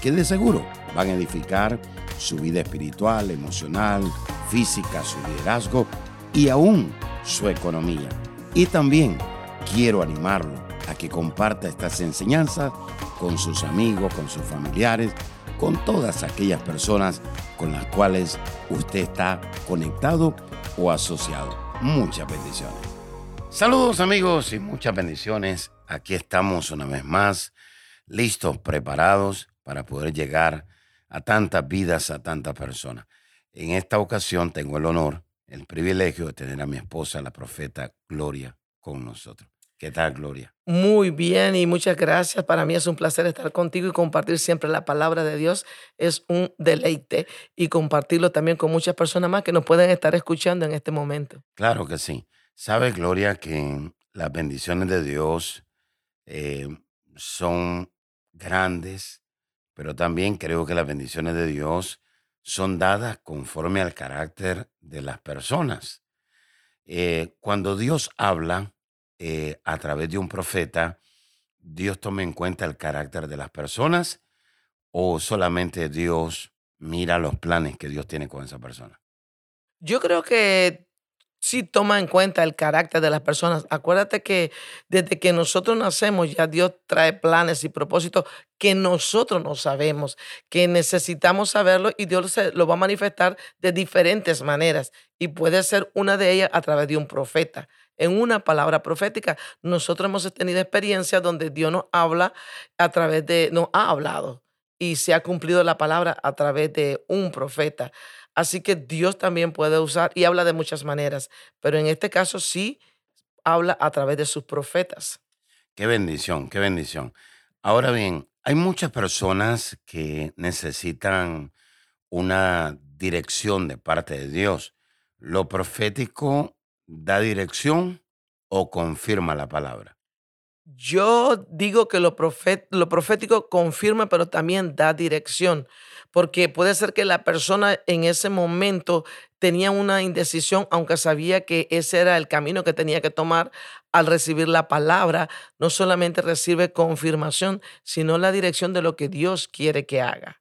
que de seguro van a edificar su vida espiritual, emocional, física, su liderazgo y aún su economía. Y también quiero animarlo a que comparta estas enseñanzas con sus amigos, con sus familiares, con todas aquellas personas con las cuales usted está conectado o asociado. Muchas bendiciones. Saludos amigos y muchas bendiciones. Aquí estamos una vez más, listos, preparados para poder llegar a tantas vidas, a tantas personas. En esta ocasión tengo el honor, el privilegio de tener a mi esposa, la profeta Gloria, con nosotros. ¿Qué tal, Gloria? Muy bien y muchas gracias. Para mí es un placer estar contigo y compartir siempre la palabra de Dios. Es un deleite y compartirlo también con muchas personas más que nos pueden estar escuchando en este momento. Claro que sí. Sabes, Gloria, que las bendiciones de Dios eh, son grandes, pero también creo que las bendiciones de Dios son dadas conforme al carácter de las personas. Eh, cuando Dios habla eh, a través de un profeta, Dios toma en cuenta el carácter de las personas o solamente Dios mira los planes que Dios tiene con esa persona. Yo creo que sí toma en cuenta el carácter de las personas. Acuérdate que desde que nosotros nacemos ya Dios trae planes y propósitos que nosotros no sabemos, que necesitamos saberlo y Dios lo va a manifestar de diferentes maneras y puede ser una de ellas a través de un profeta. En una palabra profética, nosotros hemos tenido experiencias donde Dios nos habla a través de, nos ha hablado y se ha cumplido la palabra a través de un profeta. Así que Dios también puede usar y habla de muchas maneras, pero en este caso sí habla a través de sus profetas. Qué bendición, qué bendición. Ahora bien, hay muchas personas que necesitan una dirección de parte de Dios. ¿Lo profético da dirección o confirma la palabra? Yo digo que lo, profético confirma, pero también da dirección porque puede ser que la persona en ese momento tenía una indecisión, aunque sabía que ese era el camino que tenía que tomar al recibir la palabra, no solamente recibe confirmación, sino la dirección de lo que Dios quiere que haga.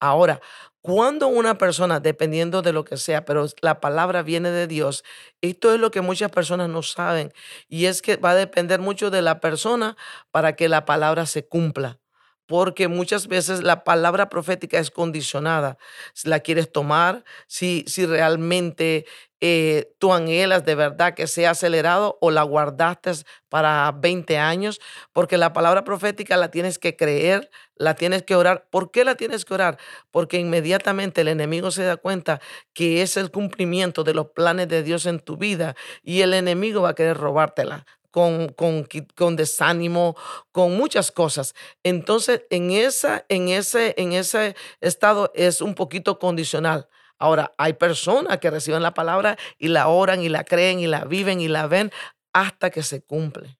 Ahora, cuando una persona, dependiendo de lo que sea, pero la palabra viene de Dios, esto es lo que muchas personas no saben, y es que va a depender mucho de la persona para que la palabra se cumpla porque muchas veces la palabra profética es condicionada. Si la quieres tomar, si, si realmente eh, tú anhelas de verdad que sea acelerado o la guardaste para 20 años, porque la palabra profética la tienes que creer, la tienes que orar. ¿Por qué la tienes que orar? Porque inmediatamente el enemigo se da cuenta que es el cumplimiento de los planes de Dios en tu vida y el enemigo va a querer robártela con, con, con, desánimo, con muchas cosas. Entonces, en, esa, en, ese, en ese estado es un poquito condicional. Ahora, hay personas que reciben la palabra y la oran y la creen y la viven y la ven hasta que se cumple.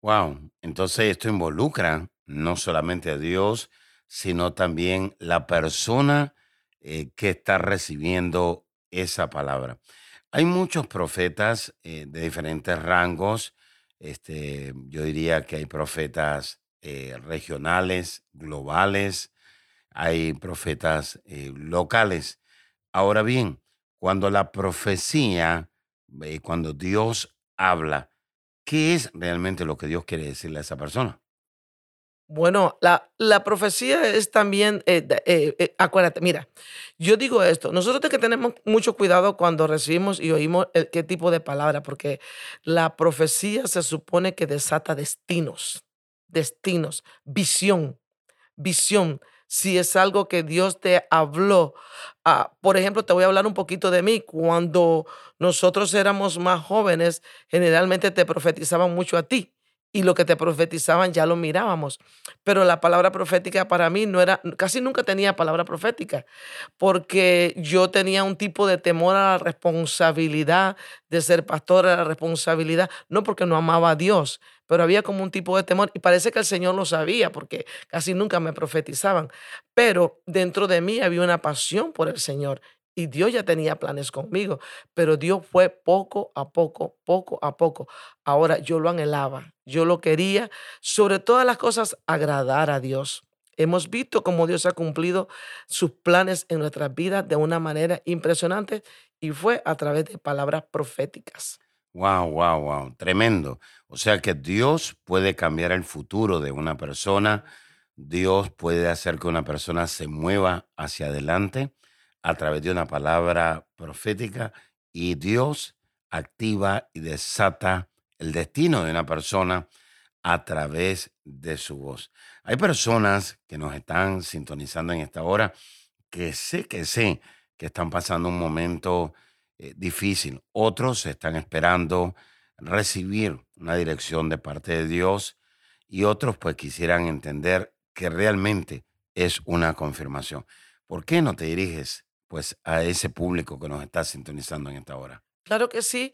Wow, entonces esto involucra no solamente a Dios, sino también la persona eh, que está recibiendo esa palabra. Hay muchos profetas eh, de diferentes rangos este, yo diría que hay profetas eh, regionales, globales, hay profetas eh, locales. Ahora bien, cuando la profecía, eh, cuando Dios habla, ¿qué es realmente lo que Dios quiere decirle a esa persona? Bueno, la, profecía es también, eh, eh, eh, acuérdate, mira, yo digo esto, nosotros que tenemos mucho cuidado cuando recibimos y oímos qué tipo de palabra, porque la profecía se supone que desata destinos, destinos, visión, visión. Si es algo que Dios te habló, ah, por ejemplo, te voy a hablar un poquito de mí. Cuando nosotros éramos más jóvenes, generalmente te profetizaban mucho a ti y lo que te profetizaban ya lo mirábamos. Pero la palabra profética para mí no era, casi nunca tenía palabra profética, porque yo tenía un tipo de temor a la responsabilidad de ser pastor, a la responsabilidad, no porque no amaba a Dios, pero había como un tipo de temor y parece que el Señor lo sabía, porque casi nunca me profetizaban. Pero dentro de mí había una pasión por el Señor y Dios ya tenía planes conmigo, pero Dios fue poco a poco, poco a poco. Ahora yo lo anhelaba, yo lo quería, sobre todas las cosas, agradar a Dios. Hemos visto cómo Dios ha cumplido sus planes en nuestras vidas de una manera impresionante y fue a través de palabras proféticas. Wow, wow, wow, tremendo. O sea que Dios puede cambiar el futuro de una persona, Dios puede hacer que una persona se mueva hacia adelante a través de una palabra profética y Dios activa y desata el destino de una persona a través de su voz. Hay personas que nos están sintonizando en esta hora que sé que sé que están pasando un momento eh, difícil. Otros están esperando recibir una dirección de parte de Dios y otros pues quisieran entender que realmente es una confirmación. ¿Por qué no te diriges pues a ese público que nos está sintonizando en esta hora? Claro que sí.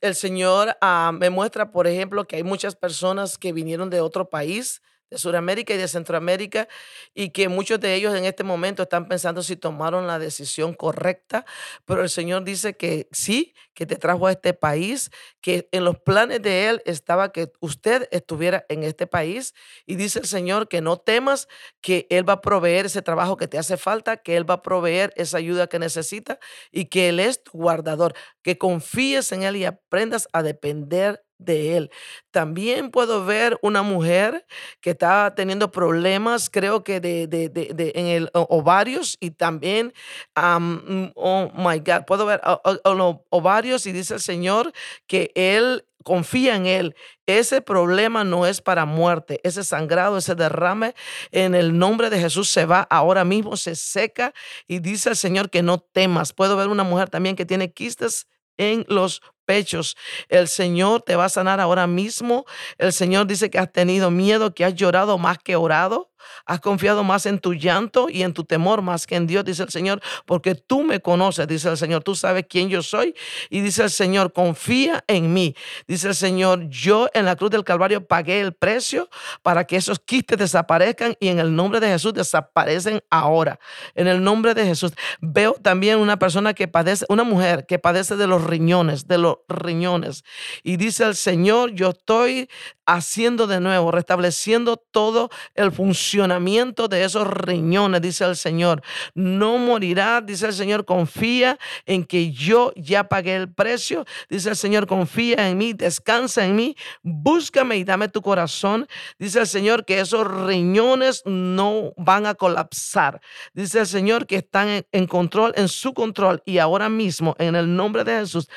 El Señor ah, me muestra, por ejemplo, que hay muchas personas que vinieron de otro país de Sudamérica y de Centroamérica y que muchos de ellos en este momento están pensando si tomaron la decisión correcta, pero el Señor dice que sí, que te trajo a este país, que en los planes de Él estaba que usted estuviera en este país y dice el Señor que no temas, que Él va a proveer ese trabajo que te hace falta, que Él va a proveer esa ayuda que necesita y que Él es tu guardador, que confíes en Él y aprendas a depender de él. También puedo ver una mujer que está teniendo problemas, creo que de, de, de, en el ovarios y también, oh my God, puedo ver los ovarios y dice el Señor que él confía en Él. Ese problema no es para muerte. Ese sangrado, ese derrame, en el nombre de Jesús se va ahora mismo, se seca y dice el Señor que no temas. Puedo ver una mujer también que tiene quistes en los pechos. El Señor te va a sanar ahora mismo. El Señor dice que has tenido miedo, que has llorado más que orado. Has confiado más en tu llanto y en tu temor más que en Dios, dice el Señor, porque tú me conoces, dice el Señor, tú sabes quién yo soy. Y dice el Señor, confía en mí. Dice el Señor, yo en la cruz del Calvario pagué el precio para que esos quistes desaparezcan y en el nombre de Jesús desaparecen ahora. En el nombre de Jesús. Veo también una persona que padece, una mujer que padece de los riñones, de los riñones. Y dice el Señor, yo estoy haciendo de nuevo, restableciendo todo el funcionamiento de esos riñones, dice el Señor. No morirá, dice el Señor, confía en que yo ya pagué el precio, dice el Señor, confía en mí, descansa en mí, búscame y dame tu corazón, dice el Señor que esos riñones no van a colapsar, dice el Señor que están en, en control, en su control y ahora mismo en el nombre de Jesús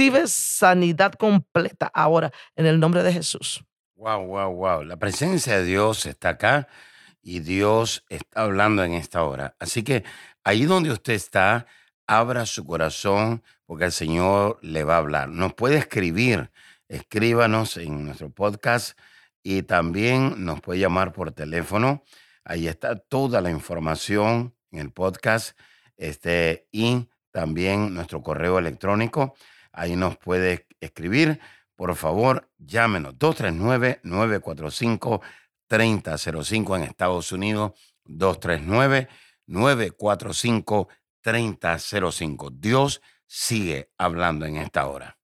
recibes sanidad completa ahora en el nombre de Jesús. Wow, wow, wow. La presencia de Dios está acá y Dios está hablando en esta hora. Así que ahí donde usted está, abra su corazón porque el Señor le va a hablar. Nos puede escribir, escríbanos en nuestro podcast y también nos puede llamar por teléfono. Ahí está toda la información en el podcast este, y también nuestro correo electrónico. Ahí nos puede escribir por favor, llámenos 239-945-3005 en Estados Unidos, 239-945-3005. Dios sigue hablando en esta hora.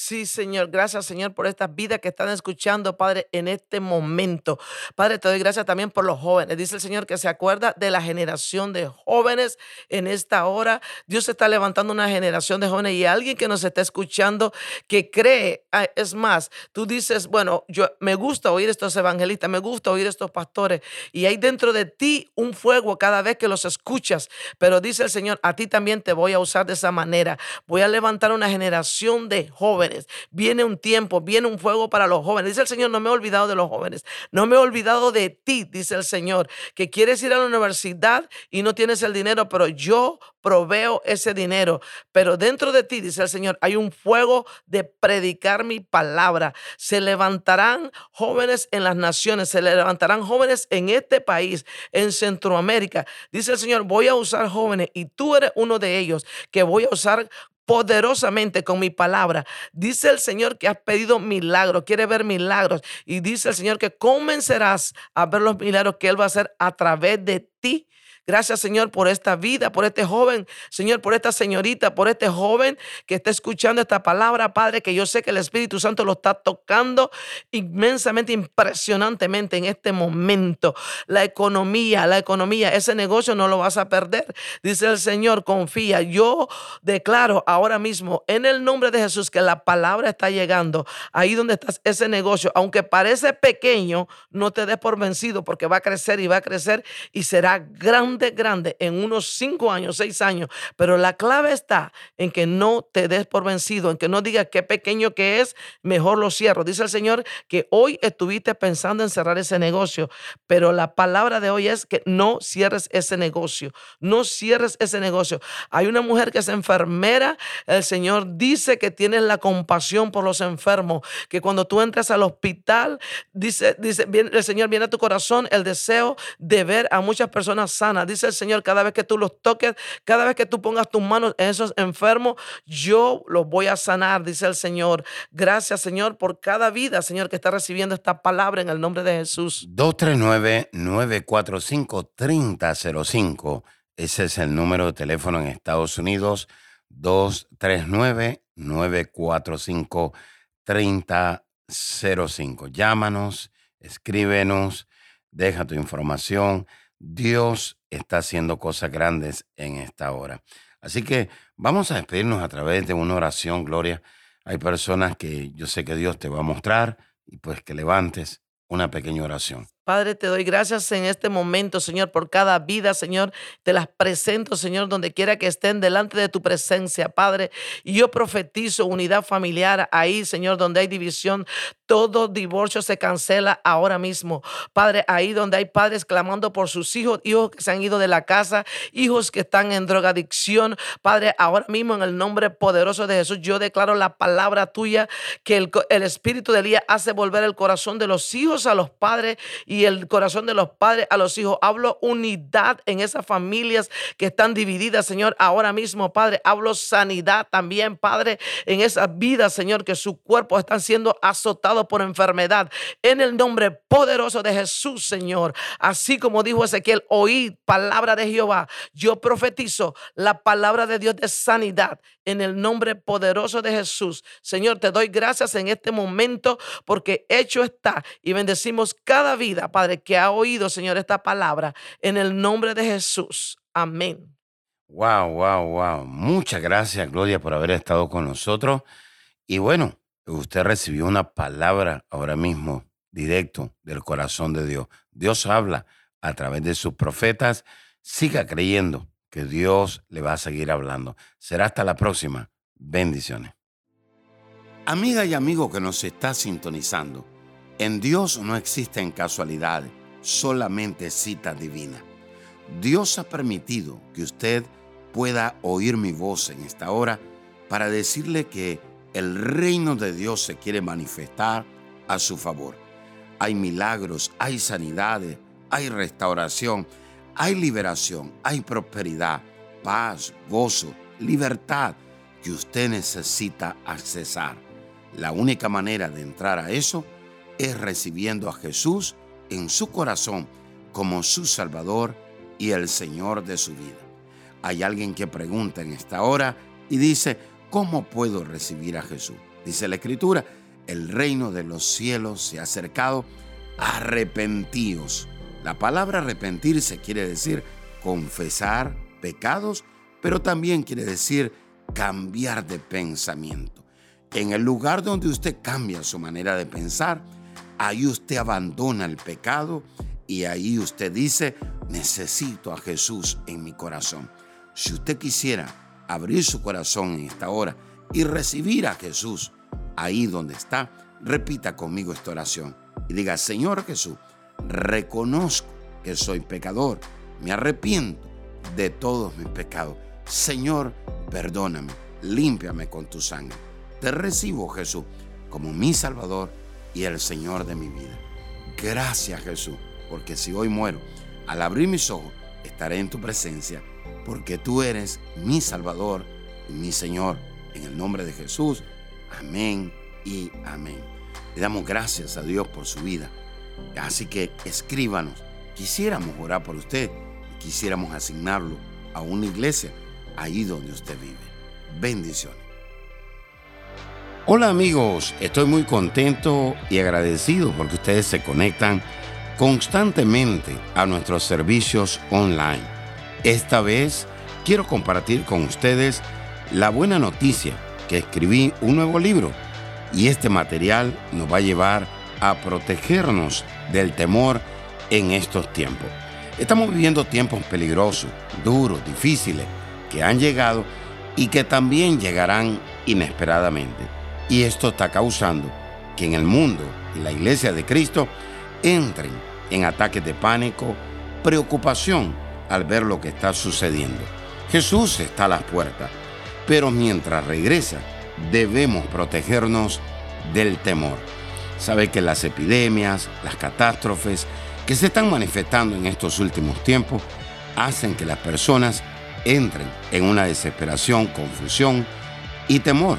Sí, Señor. Gracias, Señor, por estas vidas que están escuchando, Padre, en este momento. Padre, te doy gracias también por los jóvenes. Dice el Señor que se acuerda de la generación de jóvenes en esta hora. Dios está levantando una generación de jóvenes y alguien que nos está escuchando que cree. Ah, es más, tú dices, bueno, yo me gusta oír estos evangelistas, me gusta oír estos pastores y hay dentro de ti un fuego cada vez que los escuchas. Pero dice el Señor, a ti también te voy a usar de esa manera. Voy a levantar una generación de jóvenes Viene un tiempo, viene un fuego para los jóvenes. Dice el Señor, no me he olvidado de los jóvenes. No me he olvidado de ti, dice el Señor, que quieres ir a la universidad y no tienes el dinero, pero yo proveo ese dinero. Pero dentro de ti, dice el Señor, hay un fuego de predicar mi palabra. Se levantarán jóvenes en las naciones, se levantarán jóvenes en este país, en Centroamérica. Dice el Señor, voy a usar jóvenes y tú eres uno de ellos que voy a usar poderosamente con mi palabra. Dice el Señor que has pedido milagros, quiere ver milagros. Y dice el Señor que convencerás a ver los milagros que Él va a hacer a través de ti Gracias, Señor, por esta vida, por este joven, Señor, por esta señorita, por este joven que está escuchando esta palabra, Padre, que yo sé que el Espíritu Santo lo está tocando inmensamente, impresionantemente en este momento. La economía, la economía, ese negocio no lo vas a perder. Dice el Señor, confía. Yo declaro ahora mismo en el nombre de Jesús que la palabra está llegando ahí donde estás ese negocio, aunque parece pequeño, no te des por vencido porque va a crecer y va a crecer y será grande grande, en unos cinco años, seis años. Pero la clave está en que no te des por vencido, en que no digas qué pequeño que es, mejor lo cierro. Dice el Señor que hoy estuviste pensando en cerrar ese negocio, pero la palabra de hoy es que no cierres ese negocio, no cierres ese negocio. Hay una mujer que es enfermera, el Señor dice que tienes la compasión por los enfermos, que cuando tú entras al hospital, dice, dice, el Señor viene a tu corazón el deseo de ver a muchas personas sanas dice el Señor, cada vez que tú los toques, cada vez que tú pongas tus manos en esos enfermos, yo los voy a sanar, dice el Señor. Gracias, Señor, por cada vida, Señor, que está recibiendo esta palabra en el nombre de Jesús. 239-945-3005. Ese es el número de teléfono en Estados Unidos. 239-945-3005. Llámanos, escríbenos, deja tu información. Dios está haciendo cosas grandes en esta hora. Así que vamos a despedirnos a través de una oración, Gloria. Hay personas que yo sé que Dios te va a mostrar y pues que levantes una pequeña oración. Padre, te doy gracias en este momento, Señor, por cada vida, Señor. Te las presento, Señor, donde quiera que estén delante de tu presencia, Padre. Y yo profetizo unidad familiar ahí, Señor, donde hay división. Todo divorcio se cancela ahora mismo. Padre, ahí donde hay padres clamando por sus hijos, hijos que se han ido de la casa, hijos que están en drogadicción. Padre, ahora mismo en el nombre poderoso de Jesús, yo declaro la palabra tuya que el, Espíritu de Elías hace volver el corazón de los hijos a los padres y y el corazón de los padres a los hijos. Hablo unidad en esas familias que están divididas, Señor. Ahora mismo, Padre, hablo sanidad también, Padre, en esas vidas, Señor, que su cuerpo están siendo azotados por enfermedad. En el nombre poderoso de Jesús, Señor. Así como dijo Ezequiel, oíd palabra de Jehová. Yo profetizo la palabra de Dios de sanidad en el nombre poderoso de Jesús. Señor, te doy gracias en este momento porque hecho está y bendecimos cada vida Padre, que ha oído, Señor, esta palabra en el nombre de Jesús. Amén. Wow, wow, wow. Muchas gracias, Gloria, por haber estado con nosotros. Y bueno, usted recibió una palabra ahora mismo, directo del corazón de Dios. Dios habla a través de sus profetas. Siga creyendo que Dios le va a seguir hablando. Será hasta la próxima. Bendiciones. Amiga y amigo que nos está sintonizando. En Dios no existen casualidades, solamente cita divina. Dios ha permitido que usted pueda oír mi voz en esta hora para decirle que el reino de Dios se quiere manifestar a su favor. Hay milagros, hay sanidades, hay restauración, hay liberación, hay prosperidad, paz, gozo, libertad que usted necesita accesar. La única manera de entrar a eso es recibiendo a Jesús en su corazón como su Salvador y el Señor de su vida. Hay alguien que pregunta en esta hora y dice, ¿cómo puedo recibir a Jesús? Dice la Escritura, el reino de los cielos se ha acercado, arrepentíos. La palabra arrepentirse quiere decir confesar pecados, pero también quiere decir cambiar de pensamiento. En el lugar donde usted cambia su manera de pensar, Ahí usted abandona el pecado y ahí usted dice, necesito a Jesús en mi corazón. Si usted quisiera abrir su corazón en esta hora y recibir a Jesús ahí donde está, repita conmigo esta oración y diga, Señor Jesús, reconozco que soy pecador, me arrepiento de todos mis pecados. Señor, perdóname, límpiame con tu sangre. Te recibo, Jesús, como mi Salvador y el Señor de mi vida. Gracias, Jesús, porque si hoy muero, al abrir mis ojos, estaré en tu presencia, porque tú eres mi Salvador y mi Señor. En el nombre de Jesús, amén y amén. Le damos gracias a Dios por su vida. Así que escríbanos. Quisiéramos orar por usted y quisiéramos asignarlo a una iglesia ahí donde usted vive. Bendiciones. Hola amigos, estoy muy contento y agradecido porque ustedes se conectan constantemente a nuestros servicios online. Esta vez quiero compartir con ustedes la buena noticia que escribí un nuevo libro y este material nos va a llevar a protegernos del temor en estos tiempos. Estamos viviendo tiempos peligrosos, duros, difíciles, que han llegado y que también llegarán inesperadamente. Y esto está causando que en el mundo y la iglesia de Cristo entren en ataques de pánico, preocupación al ver lo que está sucediendo. Jesús está a las puertas, pero mientras regresa, debemos protegernos del temor. Sabe que las epidemias, las catástrofes que se están manifestando en estos últimos tiempos hacen que las personas entren en una desesperación, confusión y temor.